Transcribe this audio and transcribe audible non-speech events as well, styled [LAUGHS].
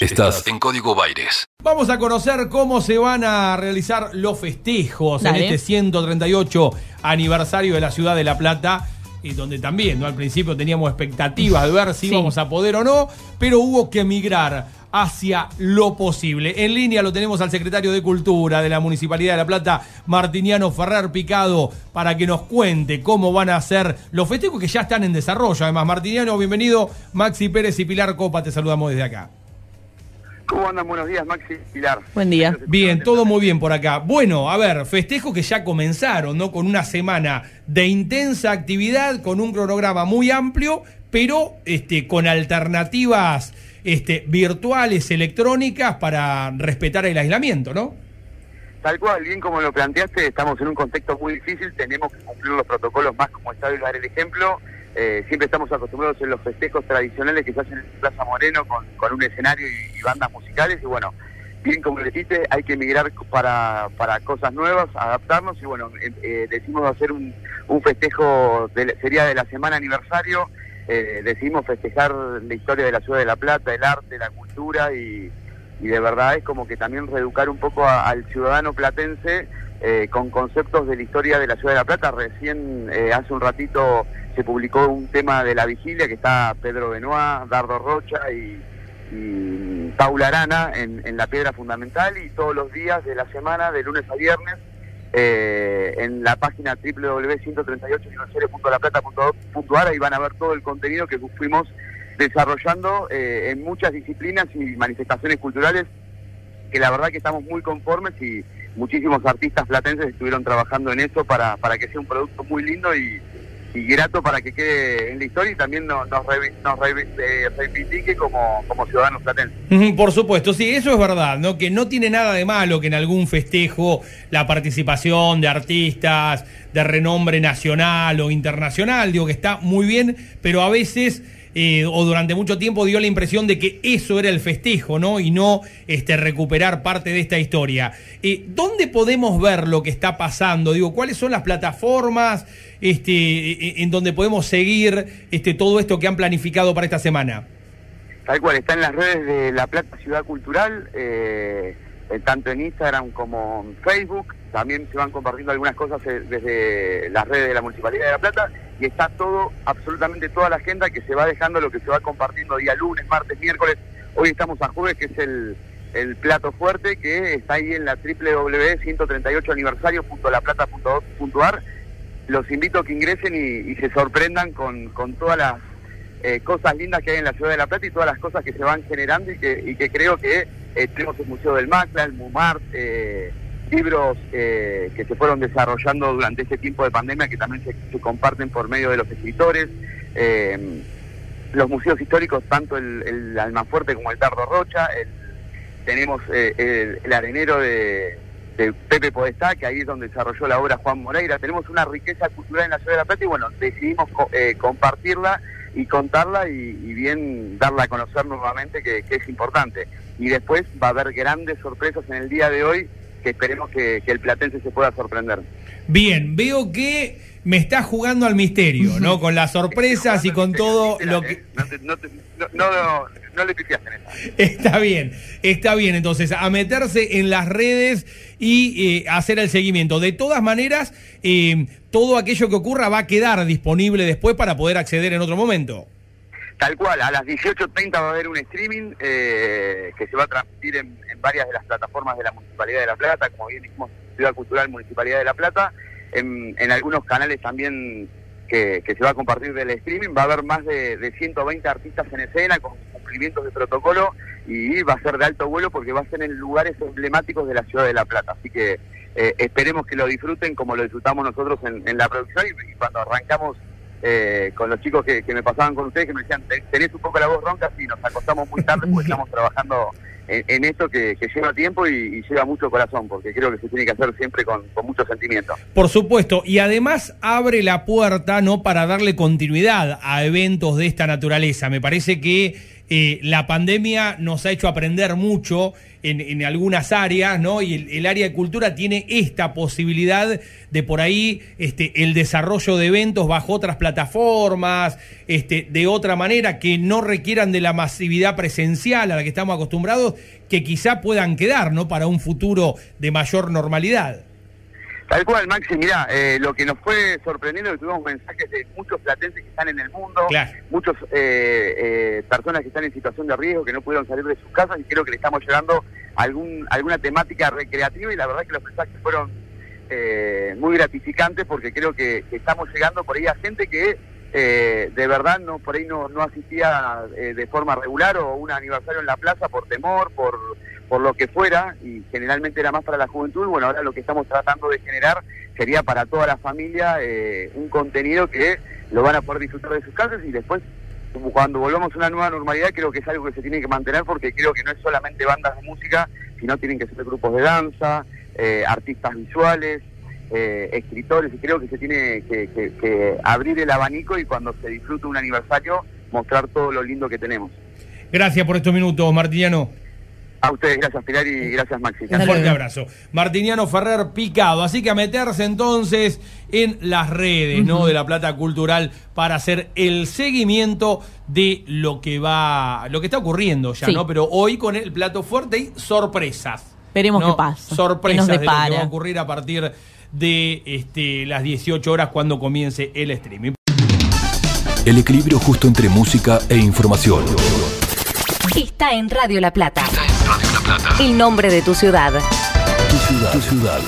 Estás en Código Baires. Vamos a conocer cómo se van a realizar los festejos Dale. en este 138 aniversario de la ciudad de La Plata. Y donde también, ¿no? Al principio teníamos expectativas de ver si Sí. íbamos a poder o no, pero hubo que migrar hacia lo posible. En línea lo tenemos al secretario de Cultura de la Municipalidad de La Plata, Martiniano Ferrer Picado, para que nos cuente cómo van a ser los festejos que ya están en desarrollo. Además, Martiniano, bienvenido. Maxi Pérez y Pilar Copa, te saludamos desde acá. ¿Cómo andan? Buenos días, Maxi Pilar. Buen día. Bien, todo muy bien por acá. Bueno, a ver, festejos que ya comenzaron, ¿no? Con una semana de intensa actividad, con un cronograma muy amplio, pero este, con alternativas este, virtuales, electrónicas, para respetar el aislamiento, ¿no? Tal cual, bien como lo planteaste, estamos en un contexto muy difícil, tenemos que cumplir los protocolos más como está y dar el ejemplo. Eh, siempre estamos acostumbrados en los festejos tradicionales que se hacen en Plaza Moreno con, un escenario y, bandas musicales. Y bueno, bien como dijiste, hay que emigrar para, para cosas nuevas, adaptarnos. Y bueno, eh, eh, decidimos hacer un, un festejo, de- sería de la semana aniversario, eh, decidimos festejar la historia de la ciudad de La Plata, el arte, la cultura y, y de verdad es como que también reeducar un poco al ciudadano platense eh, con conceptos de la historia de la ciudad de La Plata. Recién eh, hace un ratito se publicó un tema de la vigilia que está Pedro Benoit, Dardo Rocha y, Paula Arana en, la piedra fundamental y todos los días de la semana, de lunes a viernes, eh, en la página www.138aniversario.laplata.ar ahí van a ver todo el contenido que fuimos desarrollando eh, en muchas disciplinas y manifestaciones culturales que la verdad que estamos muy conformes y muchísimos artistas platenses estuvieron trabajando en eso para, para que sea un producto muy lindo y, y grato para que quede en la historia y también nos, nos, revi- nos eh, reivindique como, como ciudadanos platenses. Por supuesto, sí, eso es verdad, ¿no? Que no tiene nada de malo que en algún festejo la participación de artistas de renombre nacional o internacional, digo que está muy bien, pero a veces eh, o durante mucho tiempo dio la impresión de que eso era el festejo, ¿no? Y no este, recuperar parte de esta historia. Eh, ¿Dónde podemos ver lo que está pasando? Digo, ¿cuáles son las plataformas este, eh, en donde podemos seguir este, todo esto que han planificado para esta semana? Tal cual, está en las redes de La Plata Ciudad Cultural, eh, eh, tanto en Instagram como en Facebook. También se van compartiendo algunas cosas eh, desde las redes de la Municipalidad de La Plata y está todo, absolutamente toda la agenda que se va dejando, lo que se va compartiendo día lunes, martes, miércoles. Hoy estamos a jueves, que es el, el plato fuerte, que está ahí en la www.138aniversario.laplata.ar. Los invito a que ingresen y, se sorprendan con, con todas las eh, cosas lindas que hay en la ciudad de La Plata y todas las cosas que se van generando y que, y que creo que eh, tenemos el Museo del Macla, el MUMAR, eh, libros eh, que se fueron desarrollando durante este tiempo de pandemia que también se, comparten por medio de los escritores, eh, los museos históricos, tanto el, el Almafuerte como el Tardo Rocha, el- tenemos eh, el, arenero de, Pepe Podestá, que ahí es donde desarrolló la obra Juan Moreira. Tenemos una riqueza cultural en la ciudad de La Plata y bueno, decidimos co- eh, compartirla y contarla y, bien darla a conocer nuevamente, que es importante. Y después va a haber grandes sorpresas en el día de hoy que esperemos que, que el platense se pueda sorprender. Bien, veo que me está jugando al misterio, ¿no? [LAUGHS] Con las sorpresas y con todo lo que... No, te- no, te- no, no, no le pifiaste en. [LAUGHS] Está bien, está bien. Entonces, a meterse en las redes y eh, hacer el seguimiento. De todas maneras, eh, todo aquello que ocurra va a quedar disponible después para poder acceder en otro momento. Tal cual, a las 18.30 va a haber un streaming eh, que se va a transmitir en, varias de las plataformas de la Municipalidad de La Plata, como bien dijimos, Ciudad Cultural Municipalidad de La Plata, en, algunos canales también que, se va a compartir del streaming, va a haber más de, de 120 artistas en escena con cumplimientos de protocolo y va a ser de alto vuelo porque va a ser en lugares emblemáticos de la ciudad de La Plata, así que eh, esperemos que lo disfruten como lo disfrutamos nosotros en, en la producción y, y cuando arrancamos eh, con los chicos que, que me pasaban con ustedes, que me decían, "Ten- tenés un poco la voz ronca, y nos acostamos muy tarde porque [LAUGHS] estamos trabajando en, en esto que, que lleva tiempo y, y lleva mucho corazón, porque creo que se tiene que hacer siempre con, con mucho sentimiento. Por supuesto, y además abre la puerta no para darle continuidad a eventos de esta naturaleza. Me parece que la pandemia nos ha hecho aprender mucho en, algunas áreas, ¿no? Y el, área de cultura tiene esta posibilidad de por ahí este, el desarrollo de eventos bajo otras plataformas, este, de otra manera, que no requieran de la masividad presencial a la que estamos acostumbrados, que quizá puedan quedar, ¿no? Para un futuro de mayor normalidad. Tal cual, Maxi, mira, eh, lo que nos fue sorprendiendo es que tuvimos mensajes de muchos platenses que están en el mundo, muchas eh, eh, personas que están en situación de riesgo, que no pudieron salir de sus casas y creo que le estamos llegando algún, alguna temática recreativa y la verdad que los mensajes fueron muy gratificantes porque creo que, estamos llegando por ahí a gente que de verdad no por ahí no, no asistía de forma regular o un aniversario en la plaza por temor, por por lo que fuera, y generalmente era más para la juventud, bueno, ahora lo que estamos tratando de generar sería para toda la familia eh, un contenido que lo van a poder disfrutar de sus casas y después, cuando volvamos a una nueva normalidad, creo que es algo que se tiene que mantener porque creo que no es solamente bandas de música, sino tienen que ser grupos de danza, eh, artistas visuales, eh, escritores, y creo que se tiene que, que abrir el abanico y cuando se disfrute un aniversario, mostrar todo lo lindo que tenemos. Gracias por estos minutos, Martiniano. A ustedes, gracias Pilar y gracias Maxi. Un fuerte abrazo. Martiniano Ferrer Picado. Así que a meterse entonces en las redes ¿no? de la Plata Cultural para hacer el seguimiento de lo que va, lo que está ocurriendo ya, ¿no? Pero hoy con el plato fuerte y sorpresas. Veremos qué pasa. Sorpresas de lo que va a ocurrir a partir de este, las 18 horas cuando comience el streaming. El equilibrio justo entre música e información. Está en Radio La Plata. Está en Radio La Plata. El nombre de tu ciudad. Tu ciudad. Tu ciudad.